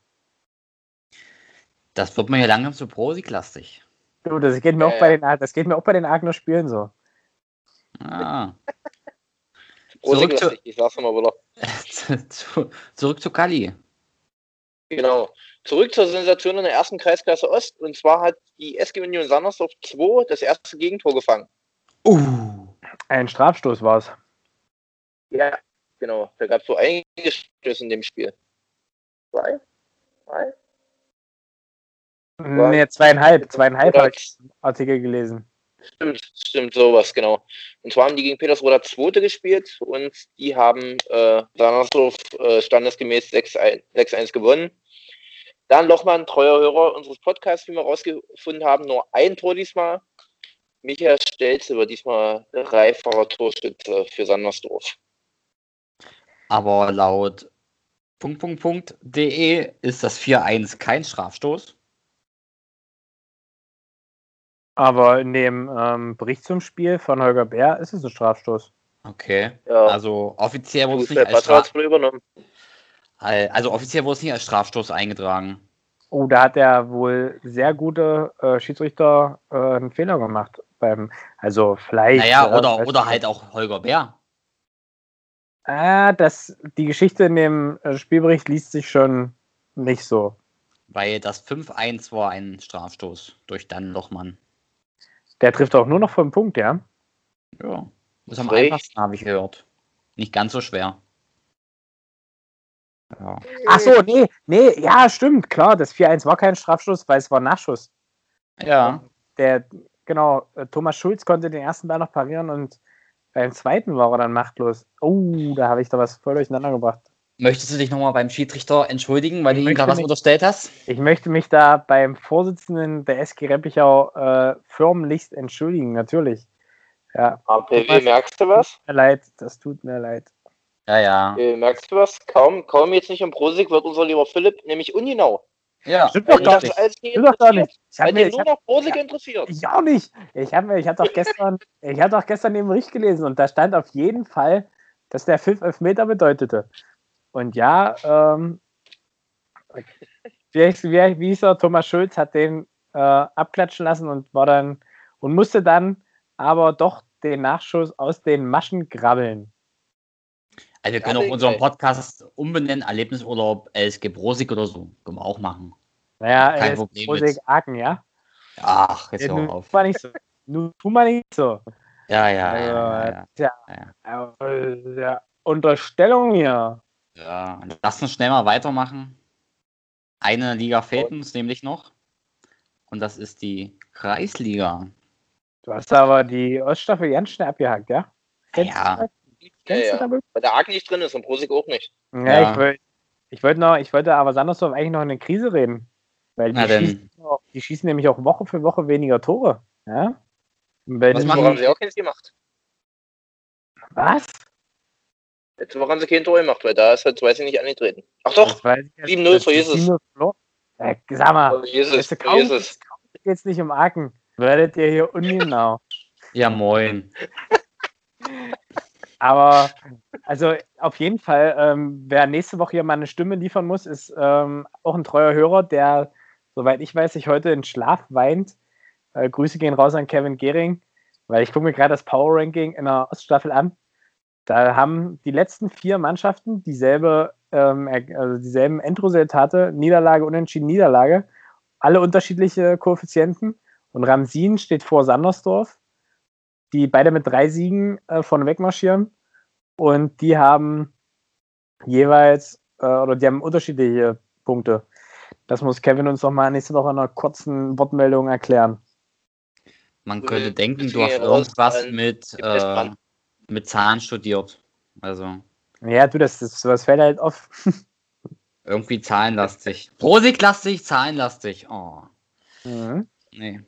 Das wird mir ja langsam zu prosig-lastig. Du, das geht mir, äh. auch bei den, das geht mir auch bei den Agner Spielen so. Ah. zurück zu, ich sag's mal wieder. zurück zu Kali. Genau. Zurück zur Sensation in der ersten Kreisklasse Ost. Und zwar hat die SG Union Sandersdorf 2 das erste Gegentor gefangen. Uh, ein Strafstoß war es. Ja, genau. Da gab es so einige Stöße in dem Spiel. Zwei? Drei? Nee, zweieinhalb. Zweieinhalb habe ich Artikel gelesen. Stimmt, stimmt, sowas, genau. Und zwar haben die gegen Petersroda Zweite gespielt und die haben äh, Sandersdorf äh, standesgemäß 6-1 gewonnen. Dann Lochmann, treuer Hörer unseres Podcasts, wie wir rausgefunden haben, nur ein Tor diesmal. Michael Stelze war diesmal dreifacher Torschütze für Sandersdorf. Aber laut Punkt, ist das 4-1 kein Strafstoß. Aber in dem ähm, Bericht zum Spiel von Holger Bär ist es ein Strafstoß. Okay. Ja. Also offiziell wurde es nicht als Strafstoß übernommen. Also offiziell wurde es nicht als Strafstoß eingetragen. Oh, da hat er wohl sehr gute äh, Schiedsrichter äh, einen Fehler gemacht. Beim, also vielleicht. Naja, äh, oder, oder halt auch Holger Bär. Ah, das, die Geschichte in dem äh, Spielbericht liest sich schon nicht so. Weil das 5-1 war ein Strafstoß durch Dan Lochmann. Der trifft auch nur noch vom Punkt, ja? Ja. Das am einfachsten habe ich gehört. Nicht ganz so schwer. Ja. Ach so, nee, nee, ja, stimmt, klar. Das 4-1 war kein Strafschuss, weil es war Nachschuss. Ja. Der, genau, äh, Thomas Schulz konnte den ersten Ball noch parieren und beim zweiten war er dann machtlos. Oh, da habe ich da was voll durcheinander gebracht. Möchtest du dich nochmal beim Schiedsrichter entschuldigen, weil Ich du ihm möchte gerade was mich- unterstellt hast? Ich möchte mich da beim Vorsitzenden der SG Reppichau äh, förmlichst entschuldigen, natürlich. Ja, APW, merkst du was? tut mir leid, das tut mir leid. Ja, ja. Äh, merkst du was? Kaum, kaum jetzt nicht im Prosig wird unser lieber Philipp nämlich ungenau. Ja, Stimmt doch ihn gar nicht. Stimmt doch gar nicht. Ich habe nur hab, noch Prosig interessiert. ich auch nicht. Ich habe ich hab doch gestern, ich habe doch gestern den Bericht gelesen und da stand auf jeden Fall, dass der 5 Elfmeter bedeutete. Und ja, ähm, wie, wie, wie hieß er, Thomas Schulz hat den äh, abklatschen lassen und war dann und musste dann aber doch den Nachschuss aus den Maschen grabbeln. Also wir können Ja, auch unseren. Podcast umbenennen, Erlebnisurlaub LSG Brosig oder so. Können wir auch machen. Naja, Kein Problem Prosig mit. Aachen, ja? Ach, jetzt Ja, hör auf. mal nicht so. Nun tu mal nicht so. Ja, ja, Also, ja, ja, ja, ja. ja. Unterstellung hier. ja. Lass uns schnell mal weitermachen. Eine Liga fehlt uns nämlich noch. Und das ist die Kreisliga. Du hast aber die Oststaffel ganz schnell abgehakt, ja? Kennst Ja. Ja, du? Weil der Aachen nicht drin ist und Prosig auch nicht. Ja, Ja. ich wollte ich wollt noch, ich wollte aber Sandersdorf eigentlich noch in eine Krise reden. Weil die schießen, auch, die schießen nämlich auch Woche für Woche weniger Tore. Ja? Was Woche haben sie auch keins gemacht. Was? Letzte Woche haben sie kein Tor gemacht, weil da ist halt, weiß ich nicht, angetreten. Ach doch, Das weiß ich jetzt. 7-0 Das für ist Jesus. 7-0 verloren. Ja, sag mal, oh, Jesus, weißt du, kaum, Jesus. kaum geht's nicht um Aachen. Werdet ihr hier ungenau. Ja, moin. Aber also auf jeden Fall, ähm, wer nächste Woche hier mal eine Stimme liefern muss, ist ähm, auch ein treuer Hörer, der, soweit ich weiß, sich heute in Schlaf weint. Äh, Grüße gehen raus an Kevin Gehring, weil ich gucke mir gerade das Power Ranking in der Oststaffel an. Da haben die letzten vier Mannschaften dieselbe, ähm, also dieselben Endresultate, Niederlage, Unentschieden, Niederlage, alle unterschiedliche Koeffizienten. Und Ramsin steht vor Sandersdorf, die beide mit drei Siegen äh, von wegmarschieren. Und die haben jeweils, äh, oder die haben unterschiedliche Punkte. Das muss Kevin uns noch mal nächste Woche in einer kurzen Wortmeldung erklären. Man Wir könnte denken, du hast irgendwas mit, äh, mit Zahlen studiert. Also Ja, du, das, das, das fällt halt auf. irgendwie zahlenlastig. Prosiglastig, zahlenlastig. Oh, Mhm. nee.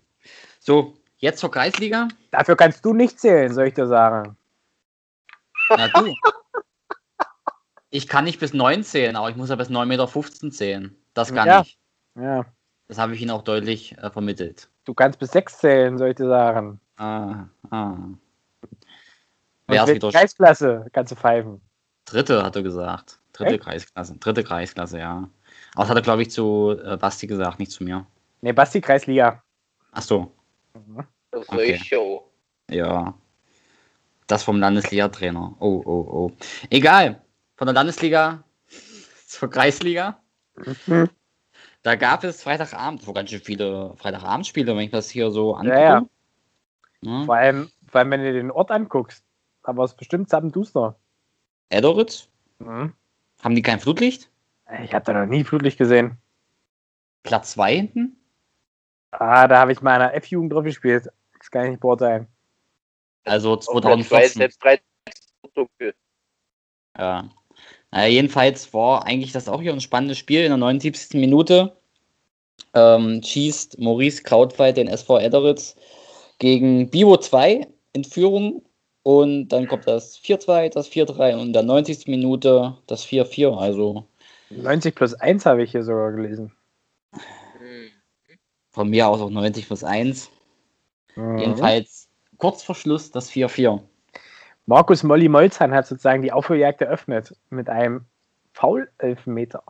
So, jetzt zur Kreisliga. Dafür kannst du nicht zählen, soll ich dir sagen. Na du. Ich kann nicht bis 9 zählen, aber ich muss ja bis 9,15 Meter zählen. Das kann Ja. ich. Ja. Das habe ich Ihnen auch deutlich äh, vermittelt. Du kannst bis sechs zählen, soll ich dir sagen. Ah, ah. Wer ist wieder Kreisklasse kannst du pfeifen. Dritte, hat er gesagt. Dritte Echt? Kreisklasse. Dritte Kreisklasse, ja. Aber das hat er, glaube ich, zu äh, Basti gesagt, nicht zu mir. Nee, Basti, Kreisliga. Ach so, Das ist Okay. Show. ja. Das vom Landesliga-Trainer. Oh, oh, oh. Egal. Von der Landesliga zur Kreisliga. Mhm. Da gab es Freitagabend, wo ganz schön viele Freitagabendspiele, wenn ich das hier so angucke. Ja, Ja. Vor allem, vor allem, wenn du den Ort anguckst. Aber es ist bestimmt Zappenduster. Edderitz? Mhm. Haben die kein Flutlicht? Ich habe da noch nie Flutlicht gesehen. Platz 2 hinten? Ah, da habe ich mal in der F-Jugend drauf gespielt. Das kann ich nicht beurteilen. Also Platz zwei, 2014. selbst drei dunkel. Ja. Naja, jedenfalls war eigentlich das auch hier ein spannendes Spiel in der 79. Minute. Ähm, schießt Maurice Krautwald den SV Edderitz gegen Bivo 2 in Führung. Und dann kommt das 4-2, das 4-3 und in der 90. Minute das 4-4. Also 90 plus 1 habe ich hier sogar gelesen. Von mir aus auch 90 plus 1. Mhm. Jedenfalls kurz vor Schluss das 4-4. Markus Molly Molzhan hat sozusagen die Aufholjagd eröffnet mit einem Foul-Elfmeter.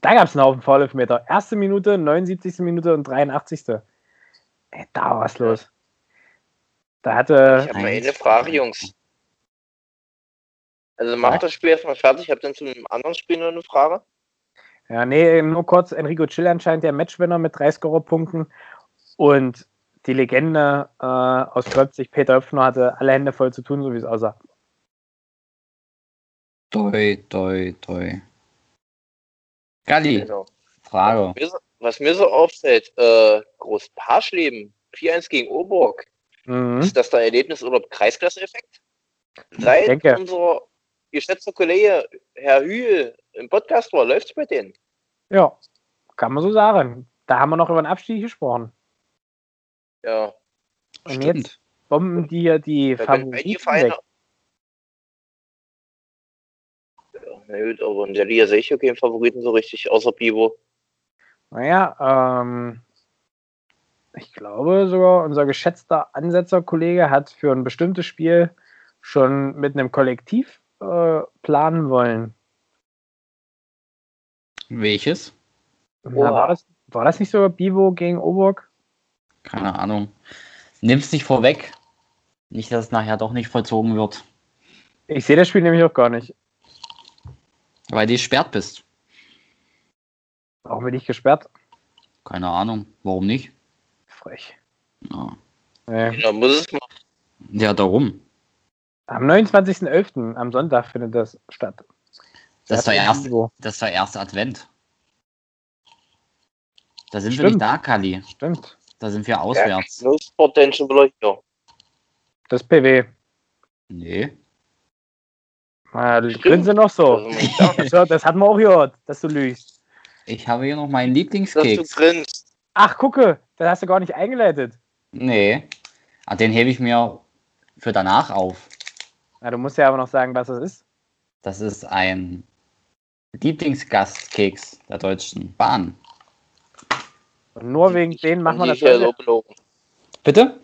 Da gab es einen Haufen Foul-Elfmeter. Erste Minute, 79. Minute und 83. Ey, da war was los. Da hatte. Ich habe mal eine Frage, Jungs. Also macht das Spiel erstmal fertig. Ich habe dann zu einem anderen Spiel noch eine Frage. Ja, nee, nur kurz. Enrico Chill anscheinend der Matchwinner mit drei Scorerpunkten. Und die Legende äh, aus Leipzig, Peter Höpfner, hatte alle Hände voll zu tun, so wie es aussah. Toi, toi, toi. Galli, Genau. Frage. Mir so- Was mir so auffällt, äh, Groß Parschleben, 4-1 gegen Oburg. Mhm. Ist das der Erlebnis- oder Kreisklasse-Effekt? Seit denke. Geschätzter Kollege Herr Hühl im Podcast war, läuft es bei denen. Ja, kann man so sagen. Da haben wir noch über den Abstieg gesprochen. Ja. Und Stimmt. jetzt bomben die hier die einige Favoriten Vereine. weg. Ja, na gut, aber in der Liga sehe ich ja keinen Favoriten so richtig, außer Bibo. Naja, ähm, ich glaube sogar, unser geschätzter Ansetzerkollege hat für ein bestimmtes Spiel schon mit einem Kollektiv äh, planen wollen. Welches? Na, war, das, war das nicht sogar Bivo gegen Oburg? Keine Ahnung. Nimm's nicht vorweg. Nicht, dass es nachher doch nicht vollzogen wird, Ich sehe das Spiel nämlich auch gar nicht. weil du gesperrt bist. Auch bin ich gesperrt. Keine Ahnung. Warum nicht? Frech. Ja, Nee. Da muss es mal. ja darum. Am 29.11. am Sonntag findet das statt. Das ist der in erste, Bivo. das ist der erste Advent. Da sind wir Stimmt. nicht da, Kali. Stimmt. Da sind wir auswärts. Ja. Das PW. Nee. Na, grinsen noch so. So. Das hat man auch gehört, dass du lügst. Ich habe hier noch meinen dass du Lieblingskeks. grinst. Ach, gucke, das hast du gar nicht eingeleitet. Nee. Ah, Den hebe ich mir für danach auf. Na, du musst ja aber noch sagen, was das ist. Das ist ein Lieblingsgastkeks der Deutschen Bahn. Und nur wegen denen machen wir das ja heute. so belogen. Bitte?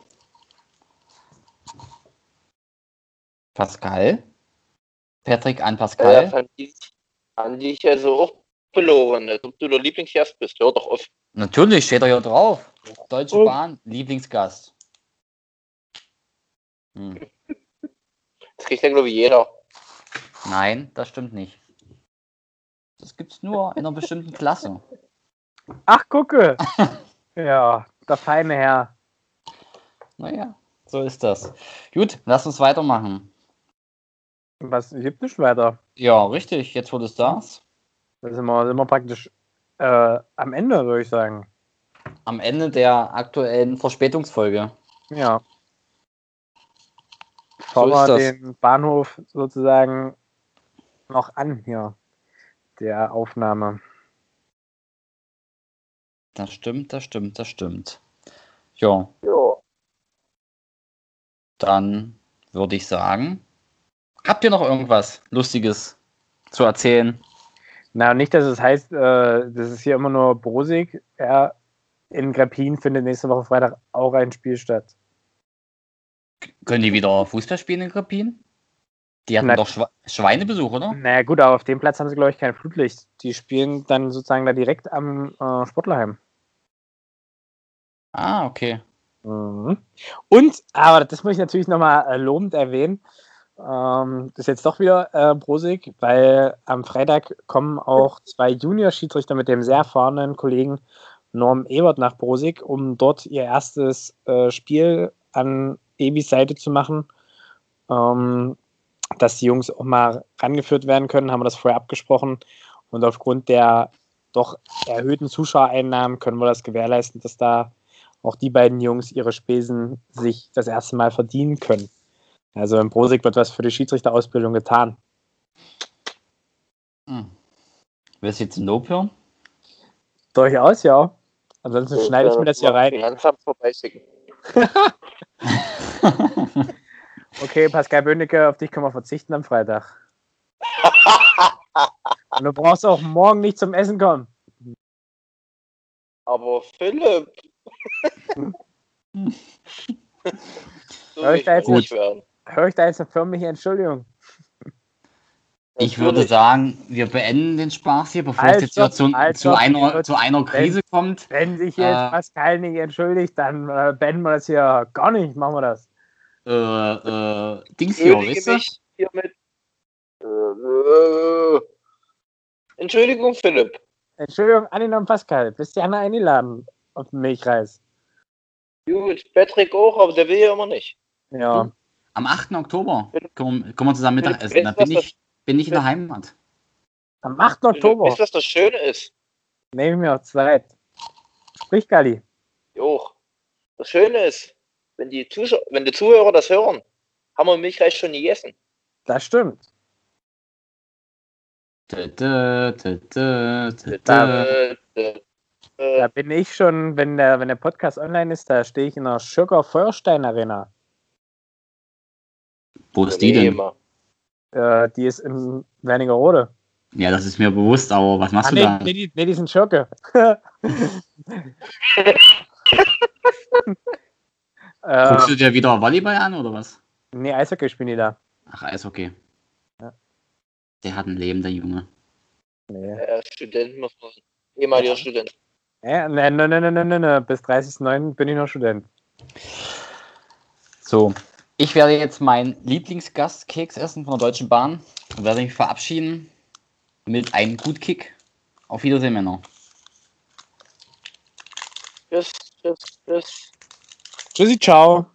Pascal? Patrick an Ja, Pascal? die, fand die ich ja so auch belogen, als ob du der Lieblingsgast bist. Hör doch auf. Natürlich steht er hier drauf. Deutsche Oh. Bahn, Lieblingsgast. Hm. Kriegt ja, glaube ich, jeder. Nein, das stimmt nicht. Das gibt's nur in einer bestimmten Klasse. Ach, gucke. ja, der feine Herr. Naja, so ist das. Gut, lass uns weitermachen. Was gibt nicht weiter? Ja, richtig, jetzt wurde es das. Da sind wir, sind wir praktisch äh, am Ende, würde ich sagen. Am Ende der aktuellen Verspätungsfolge. Ja. Fahren ist wir das. den Bahnhof sozusagen noch an hier. Der Aufnahme. Das stimmt, das stimmt, das stimmt. Ja, Ja. dann würde ich sagen, habt ihr noch irgendwas Lustiges zu erzählen? Na, nicht, dass es heißt, äh, das ist hier immer nur Brosig. Ja, in Grappin findet nächste Woche Freitag auch ein Spiel statt. Können die wieder Fußball spielen in Krapin? Die hatten Nein. doch Schwe Schweinebesuch, oder? Naja, gut, aber auf dem Platz haben sie, glaube ich, kein Flutlicht. Die spielen dann sozusagen da direkt am äh, Sportlerheim. Ah, okay. Mhm. Und, aber das muss ich natürlich nochmal äh, lobend erwähnen, ähm, das ist jetzt doch wieder äh, Brosig, weil am Freitag kommen auch zwei Junior-Schiedsrichter mit dem sehr erfahrenen Kollegen Norm Ebert nach Brosig, um dort ihr erstes äh, Spiel an Ebis Seite zu machen. Ähm, dass die Jungs auch mal rangeführt werden können, haben wir das vorher abgesprochen. Und aufgrund der doch erhöhten Zuschauereinnahmen können wir das gewährleisten, dass da auch die beiden Jungs ihre Spesen sich das erste Mal verdienen können. Also im Prosig wird was für die Schiedsrichterausbildung getan. Hm. Willst du jetzt ein Lob hören? Durchaus, ja. Ansonsten schneide ich mir das hier rein. Finanzamt vorbeischicken. Okay, Pascal Böhnecke, auf dich können wir verzichten am Freitag. Und du brauchst auch morgen nicht zum Essen kommen. Aber Philipp. so Hör ich da jetzt werden. Höre ich da jetzt eine förmliche Entschuldigung? Ich würde sagen, wir beenden den Spaß hier, bevor Halt es jetzt wieder stopp, zu, halt zu, einer, zu einer Krise kommt. Wenn sich jetzt Äh. Pascal nicht entschuldigt, dann äh, beenden wir das hier gar nicht. Machen wir das. Äh, äh, Dings hier, weißt du? hiermit. Äh, äh. Entschuldigung, Philipp. Entschuldigung, Anina und Pascal. Bist ja eingeladen auf den Milchreis. Gut, Patrick auch, aber der will ja immer nicht. Ja. Am 8. Oktober wir, können wir zusammen Mittagessen. Da bin ich, bin ich in der Heimat. Am 8. Philipp, Oktober. Weißt du, was das Schöne ist? Nehme ich mir auch zwei. Sprich, Gali. Jo. Das Schöne ist, wenn die, Zuschauer, wenn die Zuhörer das hören, haben wir Milchreis schon gegessen. Das stimmt. Da- bin ich schon, wenn der, wenn der Podcast online ist, da stehe ich in der Sugar Feuerstein Arena. Wo ist die denn? Äh, die ist in Wernigerode. Ja, das ist mir bewusst, aber was machst Ah, du nee, da? nee, die, nee, die sind Schurke. äh, Guckst du dir wieder Volleyball an oder was? nee, Eishockey spielen die da. Ach, Eishockey. Ja. Der hat ein Leben, der Junge. Nee. Äh, Student muss man. Ehemaliger Student. Äh, nee, nee, nee, nee, nee, nee, nee. Bis 30.09. bin ich noch Student. So, ich werde jetzt meinen Lieblingsgastkeks essen von der Deutschen Bahn und werde mich verabschieden mit einem Gutkick. Auf Wiedersehen, Männer. Tschüss, tschüss, tschüss. Tschüssi, ciao.